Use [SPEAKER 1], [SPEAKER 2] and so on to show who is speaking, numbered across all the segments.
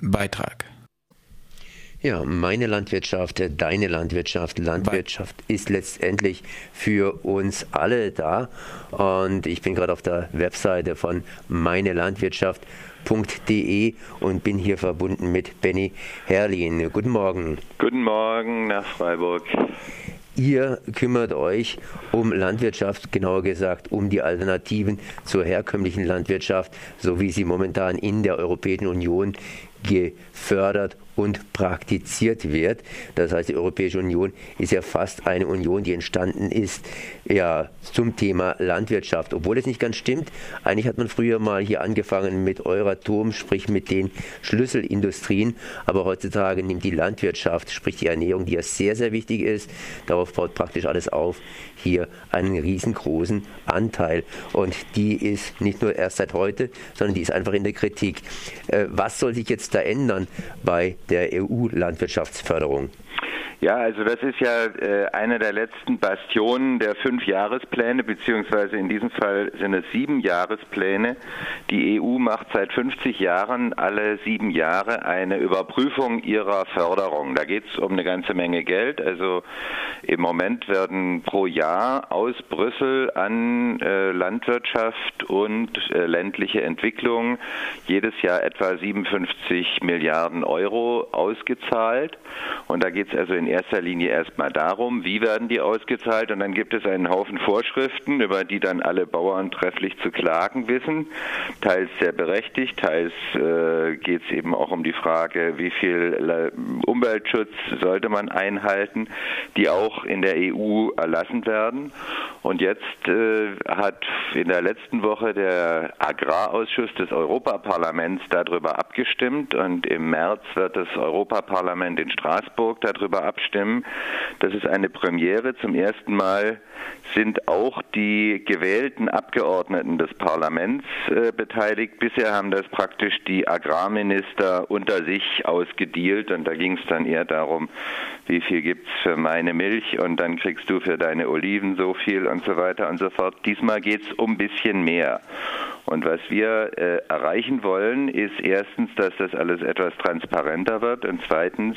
[SPEAKER 1] Beitrag.
[SPEAKER 2] Ja, meine Landwirtschaft, deine Landwirtschaft, Landwirtschaft ist letztendlich für uns alle da. Und ich bin gerade auf der Webseite von meine Landwirtschaft.de und bin hier verbunden mit Benny Herrlin. Guten Morgen.
[SPEAKER 3] Guten Morgen nach Freiburg.
[SPEAKER 2] Ihr kümmert euch um Landwirtschaft, genauer gesagt um die Alternativen zur herkömmlichen Landwirtschaft, so wie sie momentan in der Europäischen Union gefördert und praktiziert wird. Das heißt, die Europäische Union ist ja fast eine Union, die entstanden ist ja, zum Thema Landwirtschaft. Obwohl es nicht ganz stimmt. Eigentlich hat man früher mal hier angefangen mit Euratom, sprich mit den Schlüsselindustrien. Aber heutzutage nimmt die Landwirtschaft, sprich die Ernährung, die ja sehr, sehr wichtig ist, darauf baut praktisch alles auf, hier einen riesengroßen Anteil. Und die ist nicht nur erst seit heute, sondern die ist einfach in der Kritik. Äh, was soll sich jetzt da ändern bei der EU-Landwirtschaftsförderung?
[SPEAKER 3] Ja, also das ist ja äh, eine der letzten Bastionen der fünf Jahrespläne, beziehungsweise in diesem Fall sind es sieben Jahrespläne. Die EU macht seit 50 Jahren alle sieben Jahre eine Überprüfung ihrer Förderung. Da geht es um eine ganze Menge Geld. Also im Moment werden pro Jahr aus Brüssel an äh, Landwirtschaft und äh, ländliche Entwicklung jedes Jahr etwa 57 Milliarden Euro ausgezahlt. Und da geht es also in in erster Linie erstmal darum, wie werden die ausgezahlt? Und dann gibt es einen Haufen Vorschriften, über die dann alle Bauern trefflich zu klagen wissen, teils sehr berechtigt, teils äh, geht es eben auch um die Frage, wie viel Umweltschutz sollte man einhalten, die auch in der EU erlassen werden. Und jetzt äh, hat in der letzten Woche der Agrarausschuss des Europaparlaments darüber abgestimmt. Und im März wird das Europaparlament in Straßburg darüber abstimmen abstimmen. Das ist eine Premiere. Zum ersten Mal sind auch die gewählten Abgeordneten des Parlaments äh, beteiligt. Bisher haben das praktisch die Agrarminister unter sich ausgedealt und da ging es dann eher darum, wie viel gibt es für meine Milch und dann kriegst du für deine Oliven so viel und so weiter und so fort. Diesmal geht es um ein bisschen mehr. Und was wir äh, erreichen wollen, ist erstens, dass das alles etwas transparenter wird und zweitens,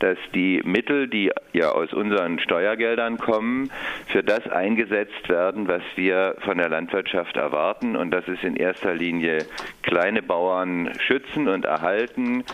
[SPEAKER 3] dass die Mittel, die ja aus unseren Steuergeldern kommen, für das eingesetzt werden, was wir von der Landwirtschaft erwarten. Und das ist in erster Linie kleine Bauern schützen und erhalten,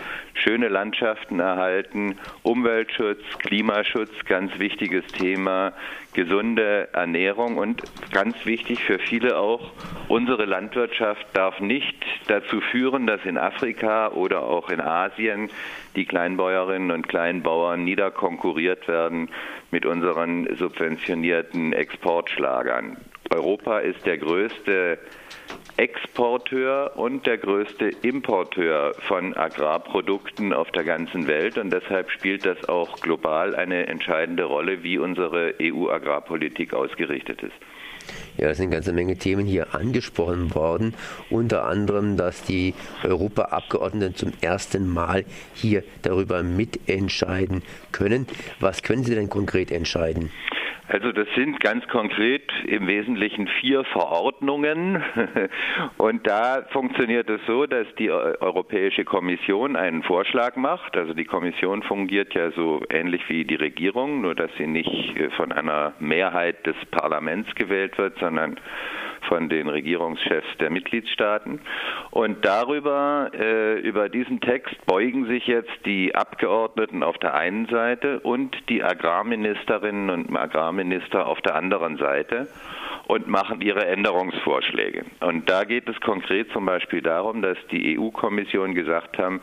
[SPEAKER 3] schöne Landschaften erhalten, Umweltschutz, Klimaschutz, ganz wichtiges Thema, gesunde Ernährung und ganz wichtig für viele auch, unsere Landwirtschaft darf nicht dazu führen, dass in Afrika oder auch in Asien die Kleinbäuerinnen und Kleinbauern niederkonkurriert werden mit unseren subventionierten Exportschlagern. Europa ist der größte Exporteur und der größte Importeur von Agrarprodukten auf der ganzen Welt und deshalb spielt das auch global eine entscheidende Rolle, wie unsere EU-Agrarpolitik ausgerichtet ist.
[SPEAKER 2] Ja, es sind eine ganze Menge Themen hier angesprochen worden. Unter anderem, dass die Europaabgeordneten zum ersten Mal hier darüber mitentscheiden können. Was können Sie denn konkret entscheiden?
[SPEAKER 3] Also das sind ganz konkret im Wesentlichen vier Verordnungen und da funktioniert es so, dass die Europäische Kommission einen Vorschlag macht. Also die Kommission fungiert ja so ähnlich wie die Regierung, nur dass sie nicht von einer Mehrheit des Parlaments gewählt wird, sondern von den Regierungschefs der Mitgliedstaaten. Und darüber, äh, über diesen Text beugen sich jetzt die Abgeordneten auf der einen Seite und die Agrarministerinnen und Agrarminister auf der anderen Seite und machen ihre Änderungsvorschläge. Und da geht es konkret zum Beispiel darum, dass die EU-Kommission gesagt haben,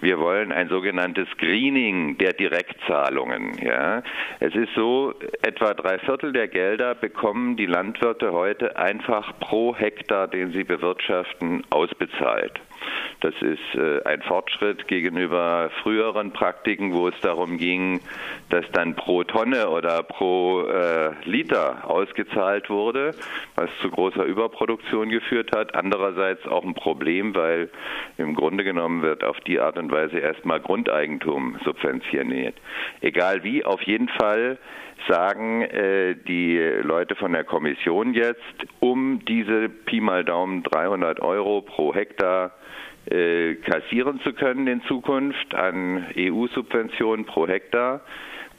[SPEAKER 3] wir wollen ein sogenanntes Screening der Direktzahlungen. Ja. Es ist so, etwa drei Viertel der Gelder bekommen die Landwirte heute einfach pro Hektar, den sie bewirtschaften, ausbezahlt. Das ist äh, ein Fortschritt gegenüber früheren Praktiken, wo es darum ging, dass dann pro Tonne oder pro äh, Liter ausgezahlt wurde, was zu großer Überproduktion geführt hat. Andererseits auch ein Problem, weil im Grunde genommen wird auf die Art und Weise erstmal Grundeigentum subventioniert. Egal wie, auf jeden Fall sagen äh, die Leute von der Kommission jetzt, um diese Pi mal Daumen 300 Euro pro Hektar äh, kassieren zu können in Zukunft an EU-Subventionen pro Hektar,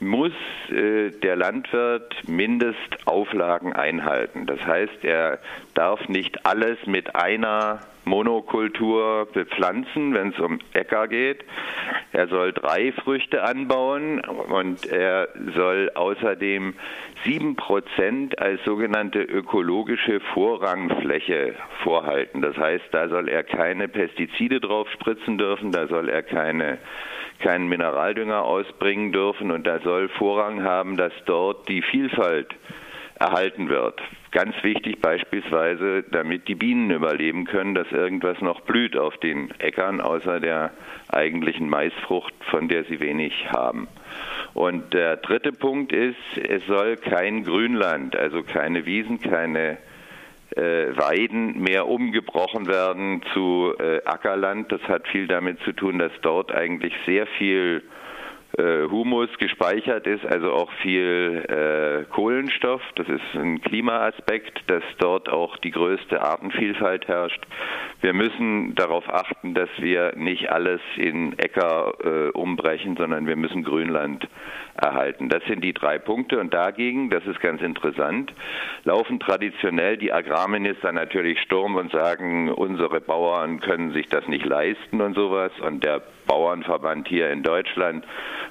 [SPEAKER 3] muss äh, der Landwirt Mindestauflagen einhalten. Das heißt, er darf nicht alles mit einer Monokultur bepflanzen, wenn es um Äcker geht. Er soll drei Früchte anbauen und er soll außerdem sieben Prozent als sogenannte ökologische Vorrangfläche vorhalten. Das heißt, da soll er keine Pestizide drauf spritzen dürfen, da soll er keine keinen Mineraldünger ausbringen dürfen und da soll Vorrang haben, dass dort die Vielfalt erhalten wird. Ganz wichtig beispielsweise, damit die Bienen überleben können, dass irgendwas noch blüht auf den Äckern, außer der eigentlichen Maisfrucht, von der sie wenig haben. Und der dritte Punkt ist, es soll kein Grünland, also keine Wiesen, keine äh, Weiden mehr umgebrochen werden zu äh, Ackerland. Das hat viel damit zu tun, dass dort eigentlich sehr viel Humus gespeichert ist, also auch viel äh, Kohlenstoff. Das ist ein Klimaaspekt, dass dort auch die größte Artenvielfalt herrscht. Wir müssen darauf achten, dass wir nicht alles in Äcker äh, umbrechen, sondern wir müssen Grünland erhalten. Das sind die drei Punkte. Und dagegen, das ist ganz interessant, laufen traditionell die Agrarminister natürlich Sturm und sagen, unsere Bauern können sich das nicht leisten und sowas. Und der Bauernverband hier in Deutschland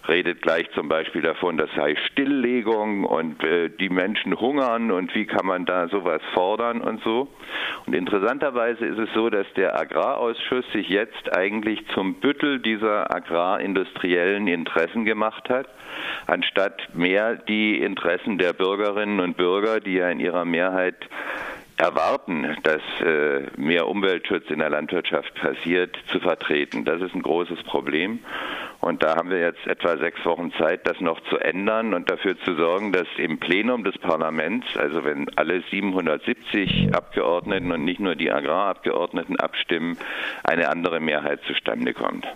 [SPEAKER 3] redet gleich zum Beispiel davon, das sei Stilllegung und äh, die Menschen hungern und wie kann man da sowas fordern und so. Und interessanterweise ist es so, dass der Agrarausschuss sich jetzt eigentlich zum Büttel dieser agrarindustriellen Interessen gemacht hat, anstatt mehr die Interessen der Bürgerinnen und Bürger, die ja in ihrer Mehrheit erwarten, dass äh, mehr Umweltschutz in der Landwirtschaft passiert, zu vertreten. Das ist ein großes Problem. Und da haben wir jetzt etwa sechs Wochen Zeit, das noch zu ändern und dafür zu sorgen, dass im Plenum des Parlaments, also wenn alle 770 Abgeordneten und nicht nur die Agrarabgeordneten abstimmen, eine andere Mehrheit zustande kommt.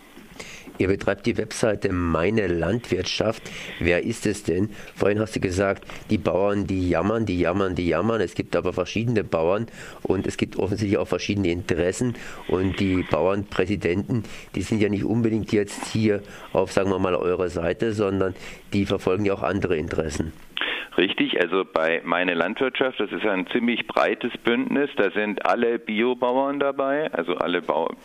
[SPEAKER 2] Ihr betreibt die Webseite Meine Landwirtschaft. Wer ist es denn? Vorhin hast du gesagt, die Bauern, die jammern, die jammern, die jammern. Es gibt aber verschiedene Bauern und es gibt offensichtlich auch verschiedene Interessen. Und die Bauernpräsidenten, die sind ja nicht unbedingt jetzt hier auf, sagen wir mal, eurer Seite, sondern die verfolgen ja auch andere Interessen.
[SPEAKER 3] Richtig, also bei Meine Landwirtschaft, das ist ein ziemlich breites Bündnis, da sind alle Biobauern dabei, also alle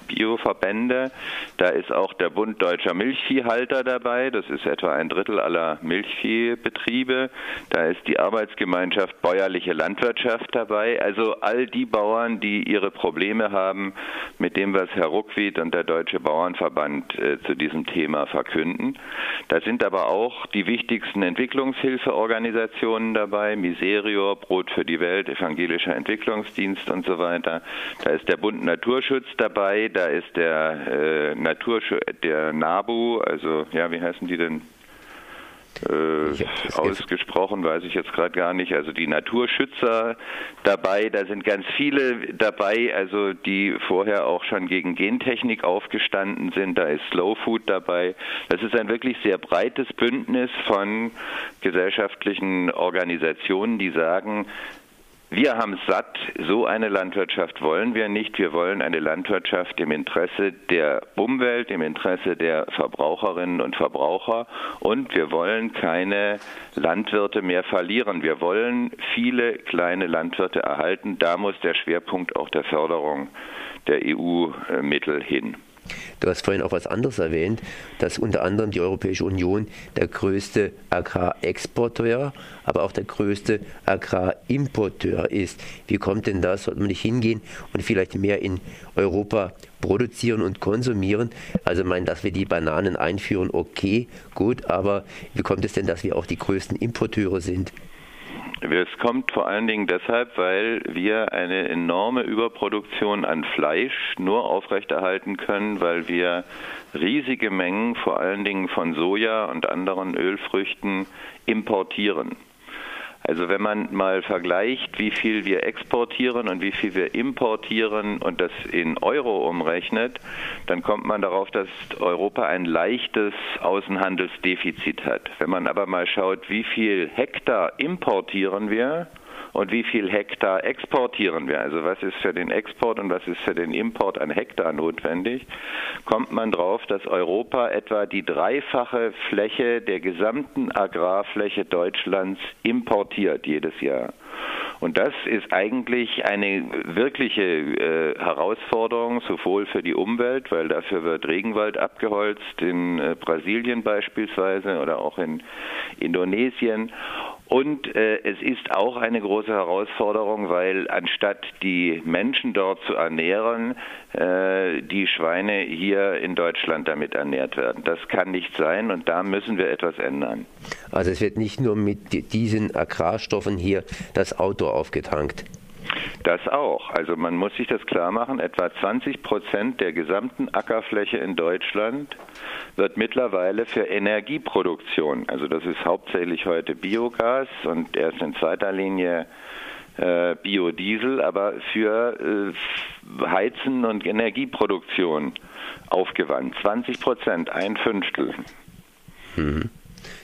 [SPEAKER 3] Bioverbände, da ist auch der Bund Deutscher Milchviehhalter dabei, das ist etwa ein Drittel aller Milchviehbetriebe, da ist die Arbeitsgemeinschaft Bäuerliche Landwirtschaft dabei, also all die Bauern, die ihre Probleme haben mit dem, was Herr Ruckwied und der Deutsche Bauernverband äh, zu diesem Thema verkünden. Da sind aber auch die wichtigsten Entwicklungshilfeorganisationen, Organisationen dabei, Miserior, Brot für die Welt, Evangelischer Entwicklungsdienst und so weiter. Da ist der Bund Naturschutz dabei, da ist der äh, Naturschutz, der NABU, also ja, wie heißen die denn? Äh, ausgesprochen, weiß ich jetzt gerade gar nicht. Also die Naturschützer dabei, da sind ganz viele dabei, also die vorher auch schon gegen Gentechnik aufgestanden sind. Da ist Slow Food dabei. Das ist ein wirklich sehr breites Bündnis von gesellschaftlichen Organisationen, die sagen, wir haben satt, so eine Landwirtschaft wollen wir nicht. Wir wollen eine Landwirtschaft im Interesse der Umwelt, im Interesse der Verbraucherinnen und Verbraucher und wir wollen keine Landwirte mehr verlieren. Wir wollen viele kleine Landwirte erhalten. Da muss der Schwerpunkt auch der Förderung der EU-Mittel hin.
[SPEAKER 2] Du hast vorhin auch was anderes erwähnt, dass unter anderem die Europäische Union der größte Agrarexporteur, aber auch der größte Agrarimporteur ist. Wie kommt denn das? Sollte man nicht hingehen und vielleicht mehr in Europa produzieren und konsumieren? Also meinen, dass wir die Bananen einführen, okay, gut, aber wie kommt es denn, dass wir auch die größten Importeure sind?
[SPEAKER 3] Es kommt vor allen Dingen deshalb, weil wir eine enorme Überproduktion an Fleisch nur aufrechterhalten können, weil wir riesige Mengen vor allen Dingen von Soja und anderen Ölfrüchten importieren. Also wenn man mal vergleicht, wie viel wir exportieren und wie viel wir importieren und das in Euro umrechnet, dann kommt man darauf, dass Europa ein leichtes Außenhandelsdefizit hat. Wenn man aber mal schaut, wie viel Hektar importieren wir und wie viel Hektar exportieren wir, also was ist für den Export und was ist für den Import an Hektar notwendig, kommt man drauf, dass Europa etwa die dreifache Fläche der gesamten Agrarfläche Deutschlands importiert jedes Jahr. Und das ist eigentlich eine wirkliche äh, Herausforderung, sowohl für die Umwelt, weil dafür wird Regenwald abgeholzt, in äh, Brasilien beispielsweise oder auch in Indonesien. Und äh, es ist auch eine große Herausforderung, weil anstatt die Menschen dort zu ernähren, äh, die Schweine hier in Deutschland damit ernährt werden. Das kann nicht sein und da müssen wir etwas ändern.
[SPEAKER 2] Also es wird nicht nur mit diesen Agrarstoffen hier das Auto aufgetankt.
[SPEAKER 3] Das auch. Also man muss sich das klar machen, etwa 20 Prozent der gesamten Ackerfläche in Deutschland wird mittlerweile für Energieproduktion, also das ist hauptsächlich heute Biogas und erst in zweiter Linie äh, Biodiesel, aber für äh, Heizen und Energieproduktion aufgewandt. 20 Prozent, ein Fünftel.
[SPEAKER 2] Mhm.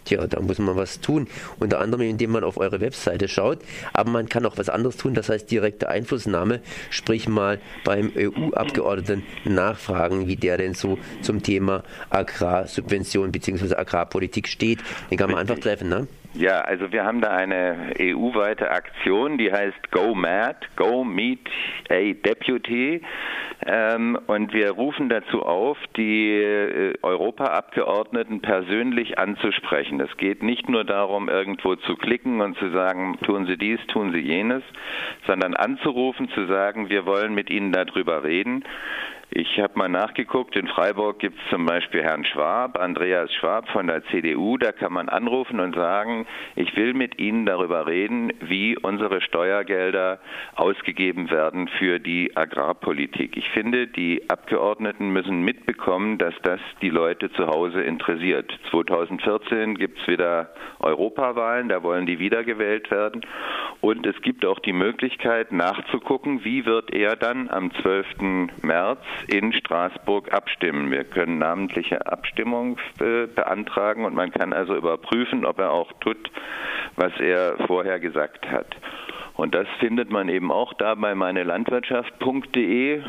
[SPEAKER 2] Tja, da muss man was tun. Unter anderem, indem man auf eure Webseite schaut. Aber man kann auch was anderes tun, das heißt direkte Einflussnahme. Sprich mal beim EU-Abgeordneten nachfragen, wie der denn so zum Thema Agrarsubvention bzw. Agrarpolitik steht. Den kann man einfach treffen, ne?
[SPEAKER 3] Ja, also wir haben da eine EU-weite Aktion, die heißt Go Mad, Go Meet a Deputy. Ähm, und wir rufen dazu auf, die äh, Europaabgeordneten persönlich anzusprechen. Es geht nicht nur darum, irgendwo zu klicken und zu sagen, tun Sie dies, tun Sie jenes, sondern anzurufen, zu sagen, wir wollen mit Ihnen darüber reden. Ich habe mal nachgeguckt, in Freiburg gibt es zum Beispiel Herrn Schwab, Andreas Schwab von der CDU, da kann man anrufen und sagen, ich will mit Ihnen darüber reden, wie unsere Steuergelder ausgegeben werden für die Agrarpolitik. Ich finde, die Abgeordneten müssen mitbekommen, dass das die Leute zu Hause interessiert. 2014 gibt es wieder Europawahlen, da wollen die wiedergewählt werden. Und es gibt auch die Möglichkeit nachzugucken, wie wird er dann am 12. März in Straßburg abstimmen. Wir können namentliche Abstimmung äh, beantragen und man kann also überprüfen, ob er auch tut, was er vorher gesagt hat. Und das findet man eben auch da bei meinelandwirtschaft.de.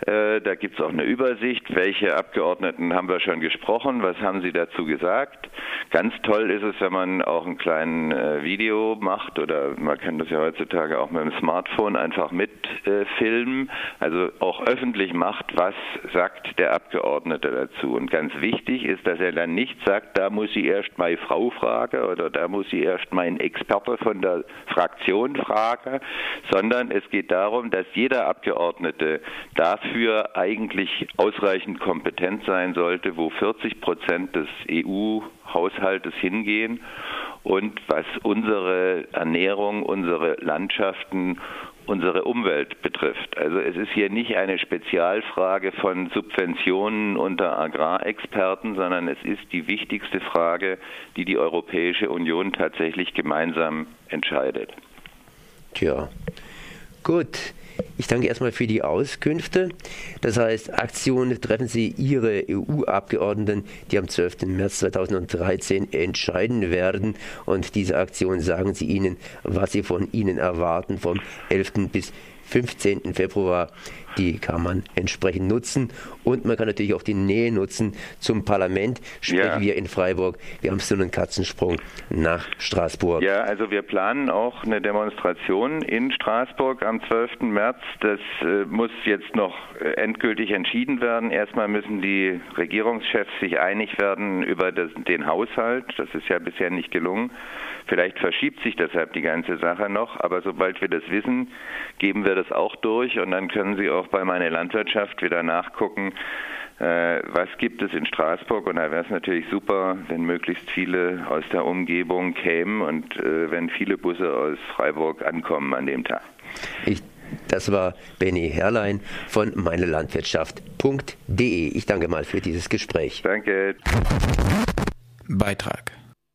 [SPEAKER 3] Äh, da gibt es auch eine Übersicht, welche Abgeordneten haben wir schon gesprochen, was haben sie dazu gesagt. Ganz toll ist es, wenn man auch ein kleines äh, Video macht oder man kann das ja heutzutage auch mit dem Smartphone einfach mitfilmen, äh, also auch öffentlich macht, was sagt der Abgeordnete dazu. Und ganz wichtig ist, dass er dann nicht sagt, da muss ich erst meine Frau fragen oder da muss ich erst meinen Experte von der Fraktion fragen, sondern es geht darum, dass jeder Abgeordnete dafür dafür eigentlich ausreichend kompetent sein sollte, wo 40 Prozent des EU-Haushaltes hingehen und was unsere Ernährung, unsere Landschaften, unsere Umwelt betrifft. Also es ist hier nicht eine Spezialfrage von Subventionen unter Agrarexperten, sondern es ist die wichtigste Frage, die die Europäische Union tatsächlich gemeinsam entscheidet.
[SPEAKER 2] Tja, gut. Ich danke erstmal für die Auskünfte. Das heißt, Aktionen treffen Sie Ihre EU-Abgeordneten, die am 12. März 2013 entscheiden werden. Und diese Aktion sagen Sie ihnen, was Sie von ihnen erwarten vom 11. bis 15. Februar. Die kann man entsprechend nutzen und man kann natürlich auch die Nähe nutzen zum Parlament, sprich ja. wir in Freiburg. Wir haben so einen Katzensprung nach Straßburg.
[SPEAKER 3] Ja, also wir planen auch eine Demonstration in Straßburg am 12. März. Das äh, muss jetzt noch äh, endgültig entschieden werden. Erstmal müssen die Regierungschefs sich einig werden über das, den Haushalt. Das ist ja bisher nicht gelungen. Vielleicht verschiebt sich deshalb die ganze Sache noch, aber sobald wir das wissen, geben wir das auch durch und dann können Sie auch bei meiner Landwirtschaft wieder nachgucken, äh, was gibt es in Straßburg und da wäre es natürlich super, wenn möglichst viele aus der Umgebung kämen und äh, wenn viele Busse aus Freiburg ankommen an dem Tag.
[SPEAKER 2] Ich das war Benny Herrlein von meinelandwirtschaft.de. Ich danke mal für dieses Gespräch.
[SPEAKER 3] Danke.
[SPEAKER 1] Beitrag